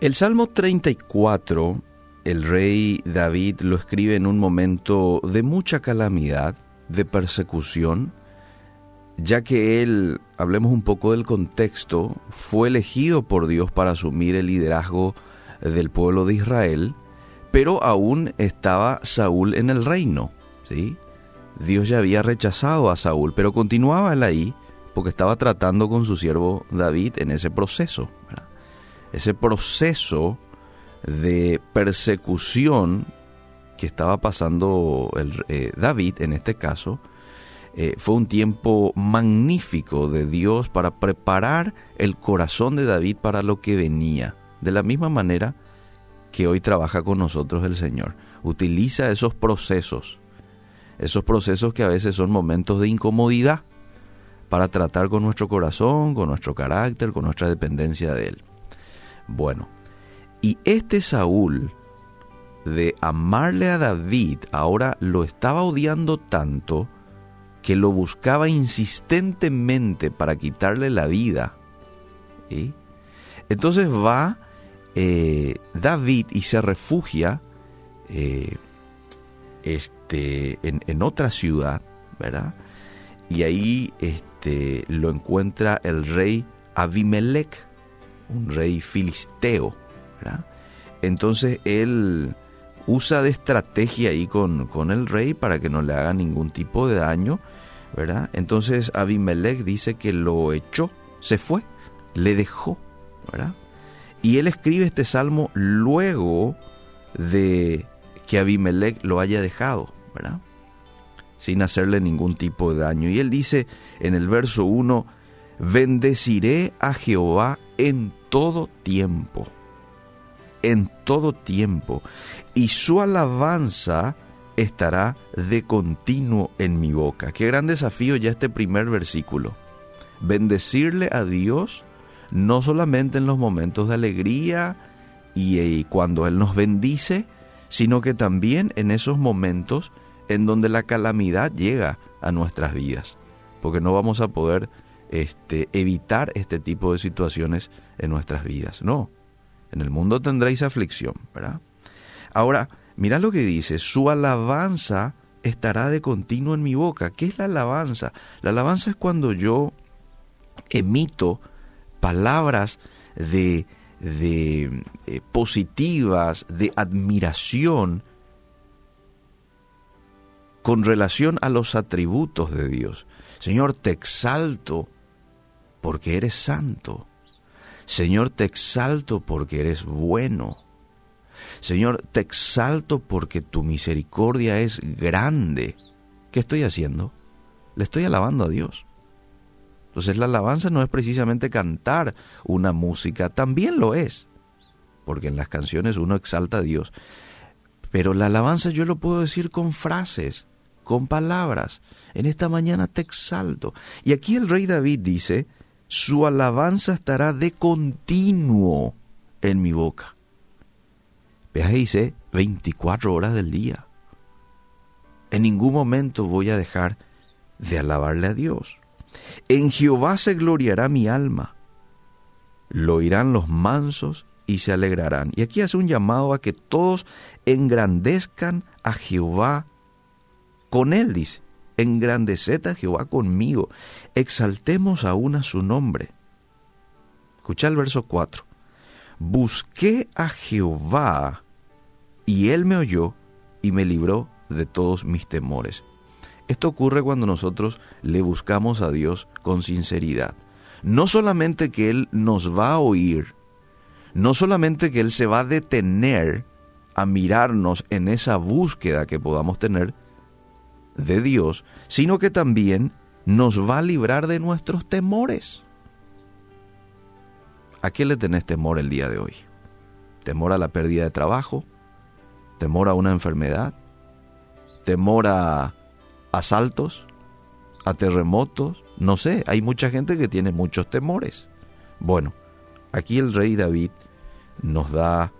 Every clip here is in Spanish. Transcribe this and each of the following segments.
El Salmo 34, el rey David lo escribe en un momento de mucha calamidad, de persecución, ya que él, hablemos un poco del contexto, fue elegido por Dios para asumir el liderazgo del pueblo de Israel, pero aún estaba Saúl en el reino, ¿sí? Dios ya había rechazado a Saúl, pero continuaba él ahí porque estaba tratando con su siervo David en ese proceso. Ese proceso de persecución que estaba pasando el, eh, David en este caso, eh, fue un tiempo magnífico de Dios para preparar el corazón de David para lo que venía. De la misma manera que hoy trabaja con nosotros el Señor. Utiliza esos procesos, esos procesos que a veces son momentos de incomodidad para tratar con nuestro corazón, con nuestro carácter, con nuestra dependencia de Él. Bueno, y este Saúl, de amarle a David, ahora lo estaba odiando tanto que lo buscaba insistentemente para quitarle la vida. Entonces va eh, David y se refugia eh, este, en, otra ciudad, ¿verdad? Y ahí este, lo encuentra el rey Abimelech, un rey filisteo. Entonces él usa de estrategia ahí con, con el rey para que no le haga ningún tipo de daño. Entonces Abimelech dice que lo echó, se fue, le dejó. Y él escribe este salmo luego de que Abimelech lo haya dejado. Sin hacerle ningún tipo de daño. Y él dice en el verso 1, bendeciré a Jehová en todo tiempo en todo tiempo, y su alabanza estará de continuo en mi boca. Qué gran desafío ya este primer versículo. Bendecirle a Dios no solamente en los momentos de alegría y, y cuando Él nos bendice, sino que también en esos momentos en donde la calamidad llega a nuestras vidas, porque no vamos a poder este, evitar este tipo de situaciones en nuestras vidas. No, en el mundo tendréis aflicción, ¿verdad? Ahora, mira lo que dice, su alabanza estará de continuo en mi boca. ¿Qué es la alabanza? La alabanza es cuando yo emito palabras de, de eh, positivas, de admiración con relación a los atributos de Dios. Señor, te exalto porque eres santo. Señor, te exalto porque eres bueno. Señor, te exalto porque tu misericordia es grande. ¿Qué estoy haciendo? Le estoy alabando a Dios. Entonces la alabanza no es precisamente cantar una música, también lo es, porque en las canciones uno exalta a Dios. Pero la alabanza yo lo puedo decir con frases, con palabras. En esta mañana te exalto. Y aquí el rey David dice, su alabanza estará de continuo en mi boca. Veas, dice 24 horas del día. En ningún momento voy a dejar de alabarle a Dios. En Jehová se gloriará mi alma. Lo oirán los mansos y se alegrarán. Y aquí hace un llamado a que todos engrandezcan a Jehová con él, dice engrandeced a Jehová conmigo, exaltemos aún a su nombre. Escucha el verso 4. Busqué a Jehová y él me oyó y me libró de todos mis temores. Esto ocurre cuando nosotros le buscamos a Dios con sinceridad. No solamente que Él nos va a oír, no solamente que Él se va a detener a mirarnos en esa búsqueda que podamos tener, de Dios, sino que también nos va a librar de nuestros temores. ¿A qué le tenés temor el día de hoy? ¿Temor a la pérdida de trabajo? ¿Temor a una enfermedad? ¿Temor a asaltos? ¿A terremotos? No sé, hay mucha gente que tiene muchos temores. Bueno, aquí el rey David nos da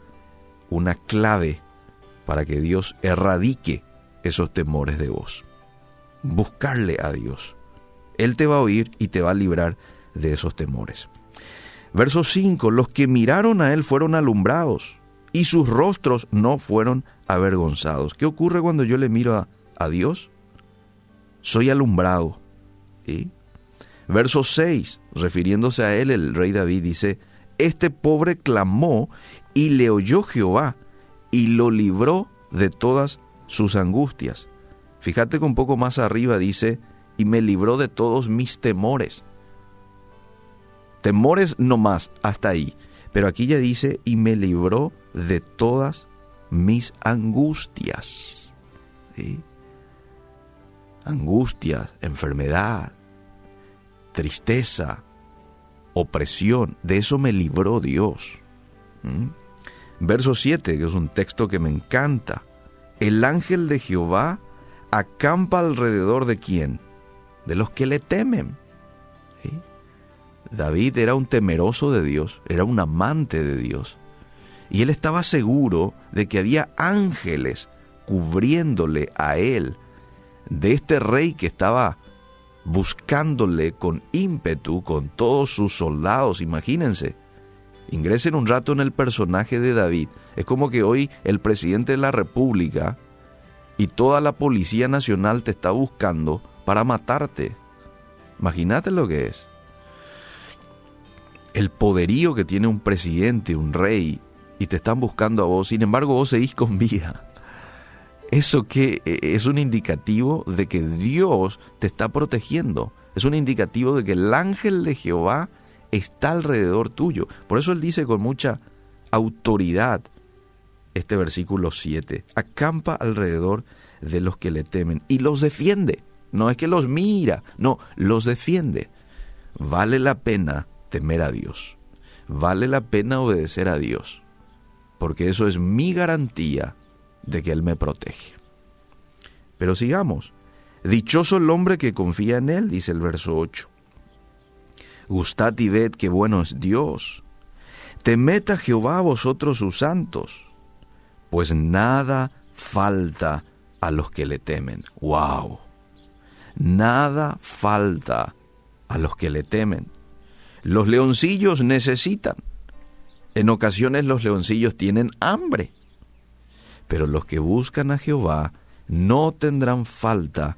una clave para que Dios erradique esos temores de vos buscarle a Dios. Él te va a oír y te va a librar de esos temores. Verso 5, los que miraron a él fueron alumbrados y sus rostros no fueron avergonzados. ¿Qué ocurre cuando yo le miro a, a Dios? Soy alumbrado. Verso 6, refiriéndose a él, el rey David dice, este pobre clamó y le oyó Jehová y lo libró de todas sus angustias. Fíjate que un poco más arriba dice, y me libró de todos mis temores. Temores no más, hasta ahí. Pero aquí ya dice, y me libró de todas mis angustias. Angustias, enfermedad, tristeza, opresión. De eso me libró Dios. ¿Mm? Verso 7, que es un texto que me encanta. El ángel de Jehová acampa alrededor de quién? De los que le temen. David era un temeroso de Dios, era un amante de Dios. Y él estaba seguro de que había ángeles cubriéndole a él de este rey que estaba buscándole con ímpetu, con todos sus soldados, imagínense. Ingresen un rato en el personaje de David. Es como que hoy el presidente de la República y toda la Policía Nacional te está buscando para matarte. Imagínate lo que es. El poderío que tiene un presidente, un rey, y te están buscando a vos, sin embargo vos seguís con vida. Eso que e, es un indicativo de que Dios te está protegiendo. Es un indicativo de que el ángel de Jehová está alrededor tuyo. Por eso él dice con mucha autoridad este versículo 7, acampa alrededor de los que le temen y los defiende. No es que los mira, no, los defiende. Vale la pena temer a Dios. Vale la pena obedecer a Dios. Porque eso es mi garantía de que Él me protege. Pero sigamos. Dichoso el hombre que confía en Él, dice el verso 8. Gustad y ved qué bueno es Dios. Temed a Jehová vosotros sus santos, pues nada falta a los que le temen. ¡Wow! Nada falta a los que le temen. Los leoncillos necesitan. En ocasiones los leoncillos tienen hambre. Pero los que buscan a Jehová no tendrán falta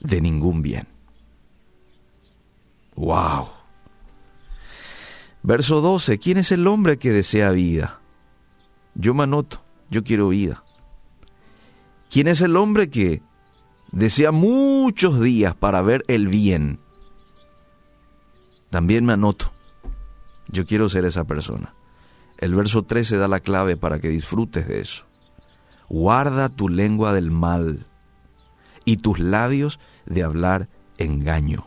de ningún bien. ¡Wow! Verso 12. ¿Quién es el hombre que desea vida? Yo me anoto, yo quiero vida. ¿Quién es el hombre que desea muchos días para ver el bien? También me anoto. Yo quiero ser esa persona. El verso 13 da la clave para que disfrutes de eso. Guarda tu lengua del mal y tus labios de hablar engaño.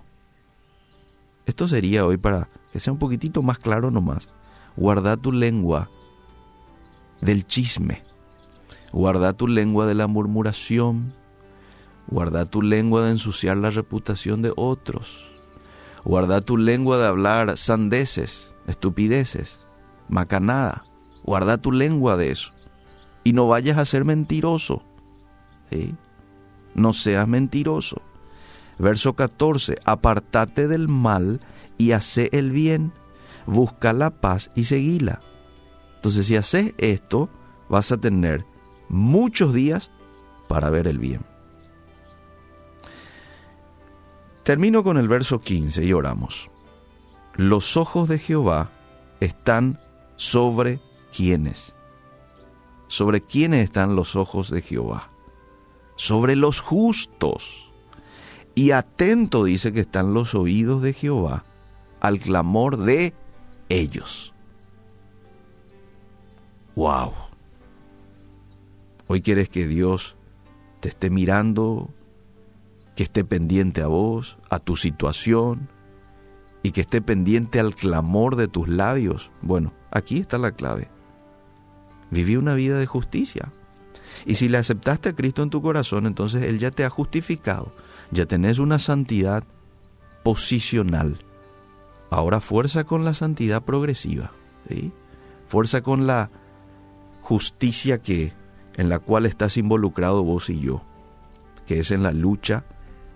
Esto sería hoy para que sea un poquitito más claro nomás. Guarda tu lengua del chisme. Guarda tu lengua de la murmuración. Guarda tu lengua de ensuciar la reputación de otros. Guarda tu lengua de hablar sandeces, estupideces, macanada. Guarda tu lengua de eso. Y no vayas a ser mentiroso. No seas mentiroso. Verso 14, apartate del mal y hace el bien, busca la paz y seguila. Entonces, si haces esto, vas a tener muchos días para ver el bien. Termino con el verso 15 y oramos. Los ojos de Jehová están sobre quienes. ¿Sobre quiénes están los ojos de Jehová? Sobre los justos. Y atento dice que están los oídos de Jehová al clamor de ellos. ¡Wow! Hoy quieres que Dios te esté mirando, que esté pendiente a vos, a tu situación, y que esté pendiente al clamor de tus labios. Bueno, aquí está la clave. Viví una vida de justicia. Y si le aceptaste a Cristo en tu corazón, entonces Él ya te ha justificado. Ya tenés una santidad posicional. Ahora fuerza con la santidad progresiva, fuerza con la justicia que en la cual estás involucrado vos y yo, que es en la lucha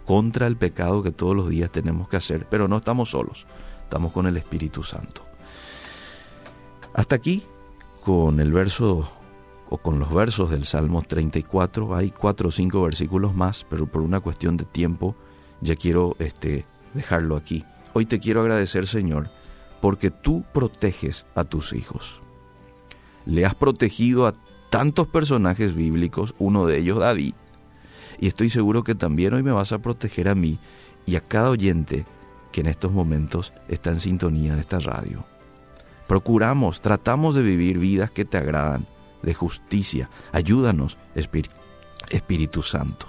contra el pecado que todos los días tenemos que hacer, pero no estamos solos, estamos con el Espíritu Santo. Hasta aquí con el verso o con los versos del Salmo 34. Hay cuatro o cinco versículos más, pero por una cuestión de tiempo ya quiero este, dejarlo aquí. Hoy te quiero agradecer, Señor, porque tú proteges a tus hijos. Le has protegido a tantos personajes bíblicos, uno de ellos David, y estoy seguro que también hoy me vas a proteger a mí y a cada oyente que en estos momentos está en sintonía de esta radio. Procuramos, tratamos de vivir vidas que te agradan, de justicia. Ayúdanos, Espíritu Santo.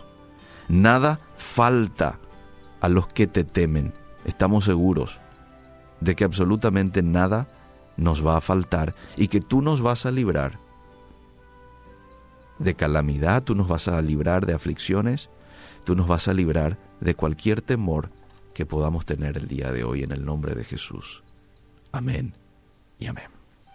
Nada falta a los que te temen. Estamos seguros de que absolutamente nada nos va a faltar y que tú nos vas a librar de calamidad, tú nos vas a librar de aflicciones, tú nos vas a librar de cualquier temor que podamos tener el día de hoy en el nombre de Jesús. Amén y amén.